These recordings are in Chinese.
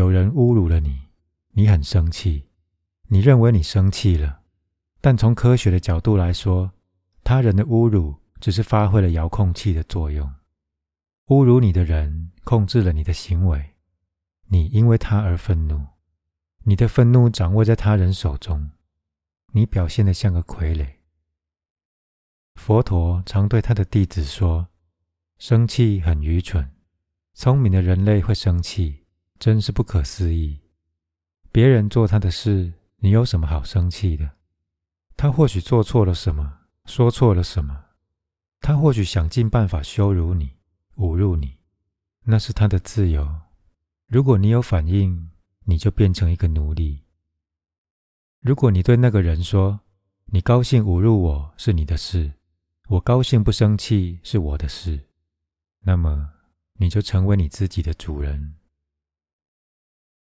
有人侮辱了你，你很生气，你认为你生气了，但从科学的角度来说，他人的侮辱只是发挥了遥控器的作用。侮辱你的人控制了你的行为，你因为他而愤怒，你的愤怒掌握在他人手中，你表现得像个傀儡。佛陀常对他的弟子说：“生气很愚蠢，聪明的人类会生气。”真是不可思议！别人做他的事，你有什么好生气的？他或许做错了什么，说错了什么，他或许想尽办法羞辱你、侮辱你，那是他的自由。如果你有反应，你就变成一个奴隶。如果你对那个人说：“你高兴侮辱我是你的事，我高兴不生气是我的事”，那么你就成为你自己的主人。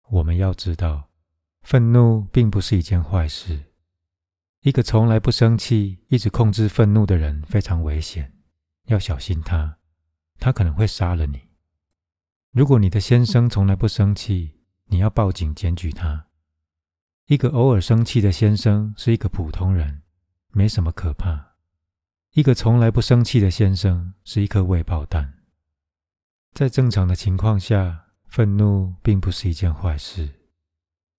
我们要知道，愤怒并不是一件坏事。一个从来不生气、一直控制愤怒的人非常危险，要小心他，他可能会杀了你。如果你的先生从来不生气，你要报警检举他。一个偶尔生气的先生是一个普通人，没什么可怕。一个从来不生气的先生是一颗未爆弹。在正常的情况下。愤怒并不是一件坏事，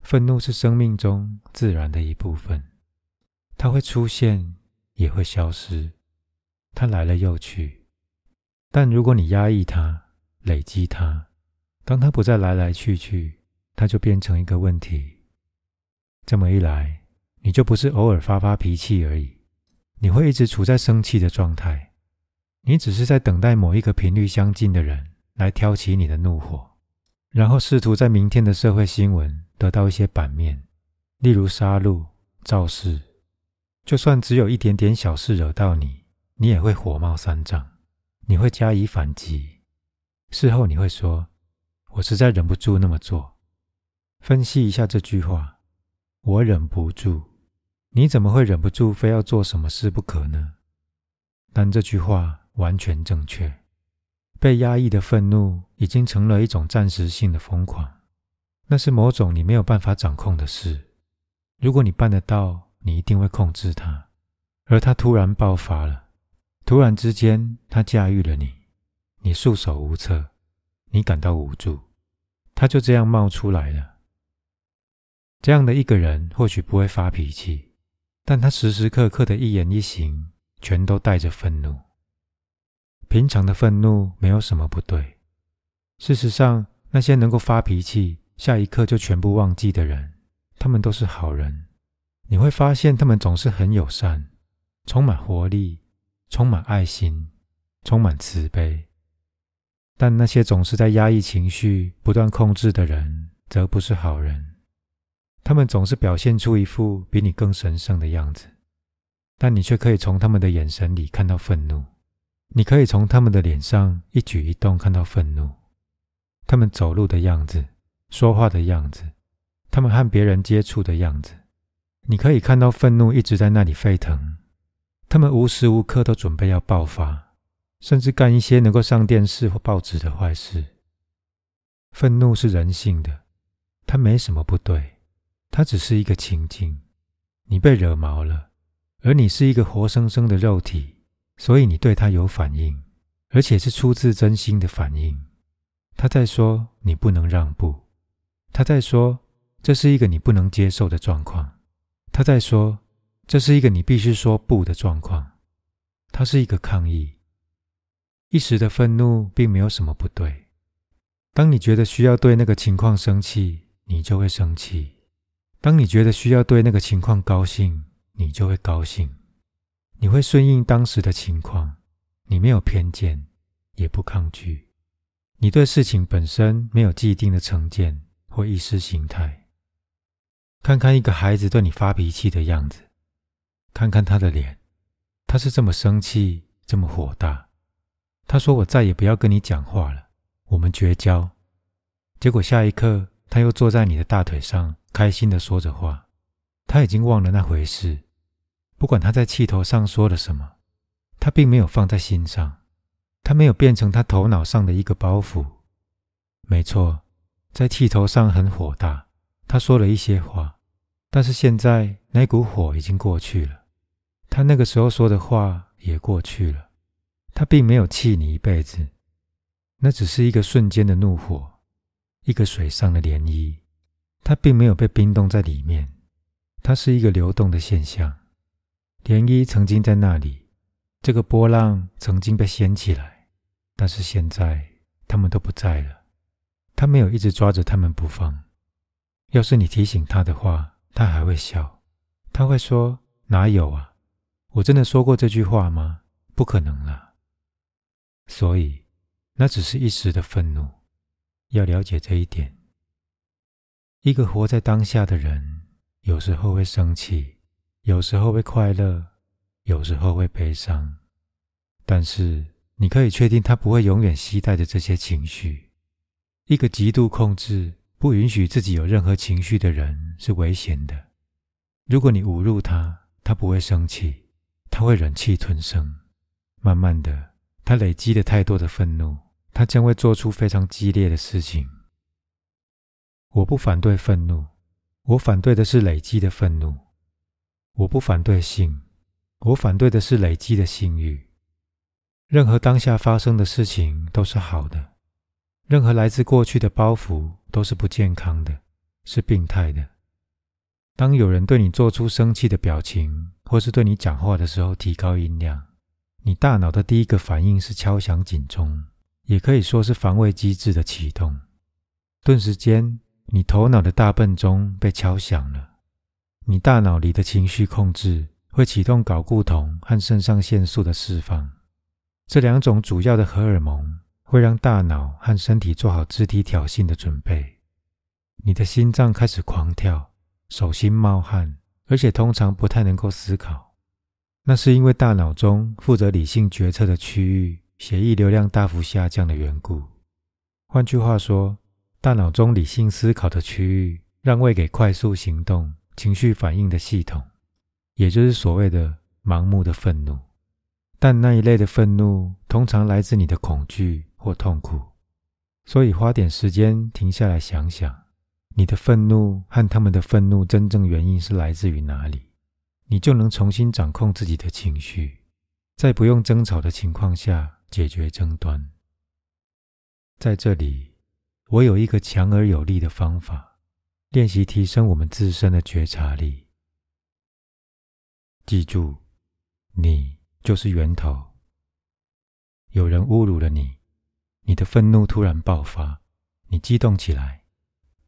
愤怒是生命中自然的一部分，它会出现，也会消失，它来了又去。但如果你压抑它、累积它，当它不再来来去去，它就变成一个问题。这么一来，你就不是偶尔发发脾气而已，你会一直处在生气的状态。你只是在等待某一个频率相近的人来挑起你的怒火。然后试图在明天的社会新闻得到一些版面，例如杀戮、肇事。就算只有一点点小事惹到你，你也会火冒三丈，你会加以反击。事后你会说：“我实在忍不住那么做。”分析一下这句话：“我忍不住。”你怎么会忍不住非要做什么事不可呢？但这句话完全正确。被压抑的愤怒已经成了一种暂时性的疯狂，那是某种你没有办法掌控的事。如果你办得到，你一定会控制它。而它突然爆发了，突然之间，它驾驭了你，你束手无策，你感到无助，它就这样冒出来了。这样的一个人或许不会发脾气，但他时时刻刻的一言一行，全都带着愤怒。平常的愤怒没有什么不对。事实上，那些能够发脾气，下一刻就全部忘记的人，他们都是好人。你会发现，他们总是很友善，充满活力，充满爱心，充满慈悲。但那些总是在压抑情绪、不断控制的人，则不是好人。他们总是表现出一副比你更神圣的样子，但你却可以从他们的眼神里看到愤怒。你可以从他们的脸上一举一动看到愤怒，他们走路的样子、说话的样子、他们和别人接触的样子，你可以看到愤怒一直在那里沸腾。他们无时无刻都准备要爆发，甚至干一些能够上电视或报纸的坏事。愤怒是人性的，它没什么不对，它只是一个情境。你被惹毛了，而你是一个活生生的肉体。所以你对他有反应，而且是出自真心的反应。他在说你不能让步，他在说这是一个你不能接受的状况，他在说这是一个你必须说不的状况。它是一个抗议。一时的愤怒并没有什么不对。当你觉得需要对那个情况生气，你就会生气；当你觉得需要对那个情况高兴，你就会高兴。你会顺应当时的情况，你没有偏见，也不抗拒，你对事情本身没有既定的成见或意识形态。看看一个孩子对你发脾气的样子，看看他的脸，他是这么生气，这么火大。他说：“我再也不要跟你讲话了，我们绝交。”结果下一刻，他又坐在你的大腿上，开心的说着话。他已经忘了那回事。不管他在气头上说了什么，他并没有放在心上，他没有变成他头脑上的一个包袱。没错，在气头上很火大，他说了一些话，但是现在那股火已经过去了，他那个时候说的话也过去了，他并没有气你一辈子，那只是一个瞬间的怒火，一个水上的涟漪，它并没有被冰冻在里面，它是一个流动的现象，涟漪曾经在那里，这个波浪曾经被掀起来，但是现在他们都不在了。他没有一直抓着他们不放。要是你提醒他的话，他还会笑。他会说：“哪有啊？我真的说过这句话吗？不可能了。”所以，那只是一时的愤怒。要了解这一点。一个活在当下的人，有时候会生气，有时候会快乐，有时候会悲伤。但是，你可以确定，他不会永远期待着这些情绪。一个极度控制、不允许自己有任何情绪的人是危险的。如果你侮辱他，他不会生气，他会忍气吞声。慢慢的，他累积了太多的愤怒，他将会做出非常激烈的事情。我不反对愤怒，我反对的是累积的愤怒。我不反对性，我反对的是累积的性欲。任何当下发生的事情都是好的。任何来自过去的包袱都是不健康的，是病态的。当有人对你做出生气的表情，或是对你讲话的时候提高音量，你大脑的第一个反应是敲响警钟，也可以说是防卫机制的启动。顿时间，你头脑的大笨钟被敲响了。你大脑里的情绪控制会启动睾固酮和肾上腺素的释放，这两种主要的荷尔蒙。会让大脑和身体做好肢体挑衅的准备。你的心脏开始狂跳，手心冒汗，而且通常不太能够思考。那是因为大脑中负责理性决策的区域血液流量大幅下降的缘故。换句话说，大脑中理性思考的区域让位给快速行动、情绪反应的系统，也就是所谓的盲目的愤怒。但那一类的愤怒通常来自你的恐惧。或痛苦，所以花点时间停下来想想，你的愤怒和他们的愤怒真正原因是来自于哪里，你就能重新掌控自己的情绪，在不用争吵的情况下解决争端。在这里，我有一个强而有力的方法，练习提升我们自身的觉察力。记住，你就是源头。有人侮辱了你。你的愤怒突然爆发，你激动起来，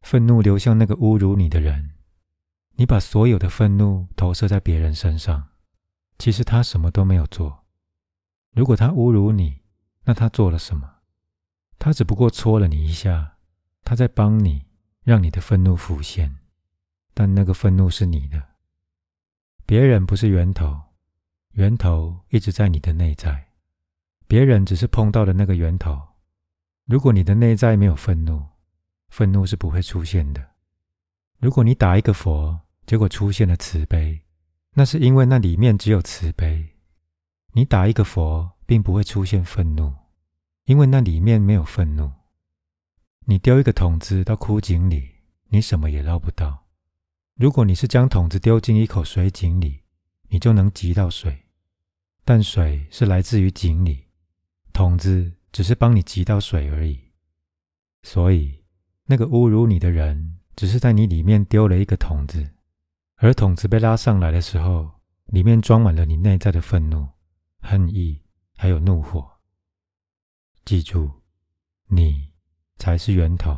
愤怒流向那个侮辱你的人，你把所有的愤怒投射在别人身上。其实他什么都没有做。如果他侮辱你，那他做了什么？他只不过戳了你一下，他在帮你，让你的愤怒浮现。但那个愤怒是你的，别人不是源头，源头一直在你的内在，别人只是碰到了那个源头。如果你的内在没有愤怒，愤怒是不会出现的。如果你打一个佛，结果出现了慈悲，那是因为那里面只有慈悲。你打一个佛，并不会出现愤怒，因为那里面没有愤怒。你丢一个桶子到枯井里，你什么也捞不到。如果你是将桶子丢进一口水井里，你就能汲到水，但水是来自于井里，桶子。只是帮你汲到水而已，所以那个侮辱你的人，只是在你里面丢了一个桶子，而桶子被拉上来的时候，里面装满了你内在的愤怒、恨意，还有怒火。记住，你才是源头。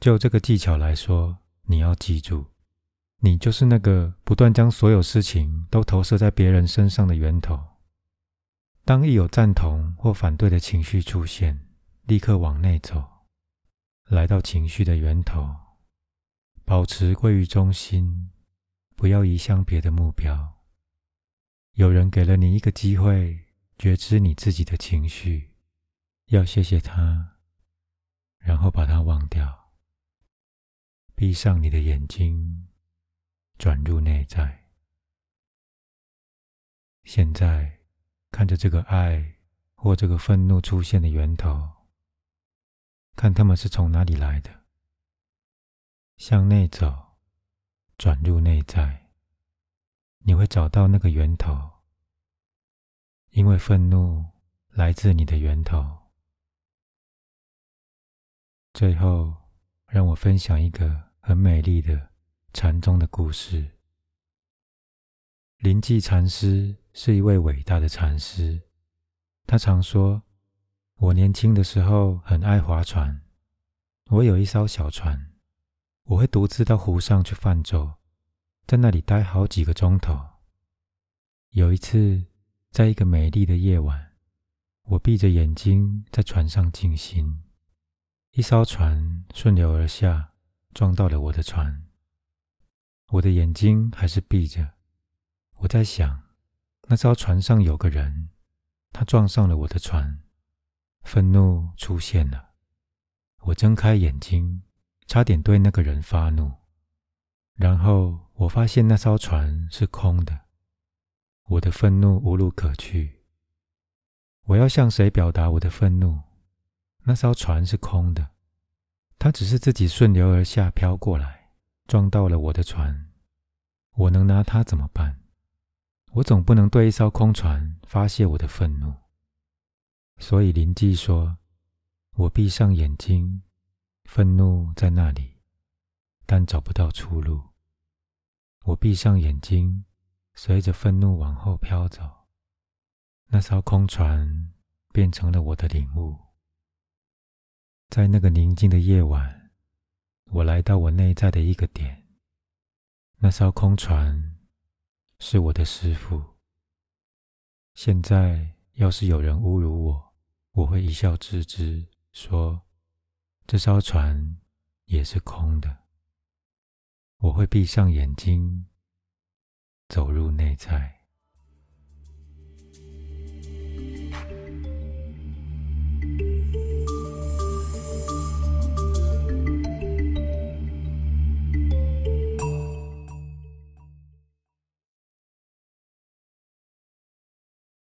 就这个技巧来说，你要记住，你就是那个不断将所有事情都投射在别人身上的源头。当一有赞同或反对的情绪出现，立刻往内走，来到情绪的源头，保持归于中心，不要移向别的目标。有人给了你一个机会，觉知你自己的情绪，要谢谢他，然后把它忘掉。闭上你的眼睛，转入内在。现在。看着这个爱或这个愤怒出现的源头，看他们是从哪里来的。向内走，转入内在，你会找到那个源头。因为愤怒来自你的源头。最后，让我分享一个很美丽的禅宗的故事。临济禅师是一位伟大的禅师，他常说：“我年轻的时候很爱划船，我有一艘小船，我会独自到湖上去泛舟，在那里待好几个钟头。有一次。”在一个美丽的夜晚，我闭着眼睛在船上静心，一艘船顺流而下，撞到了我的船。我的眼睛还是闭着，我在想，那艘船上有个人，他撞上了我的船，愤怒出现了。我睁开眼睛，差点对那个人发怒，然后我发现那艘船是空的。我的愤怒无路可去，我要向谁表达我的愤怒？那艘船是空的，它只是自己顺流而下飘过来，撞到了我的船。我能拿它怎么办？我总不能对一艘空船发泄我的愤怒。所以林记说：“我闭上眼睛，愤怒在那里，但找不到出路。我闭上眼睛。”随着愤怒往后飘走，那艘空船变成了我的领悟。在那个宁静的夜晚，我来到我内在的一个点。那艘空船是我的师傅。现在，要是有人侮辱我，我会一笑置之，说：“这艘船也是空的。”我会闭上眼睛。走入内在。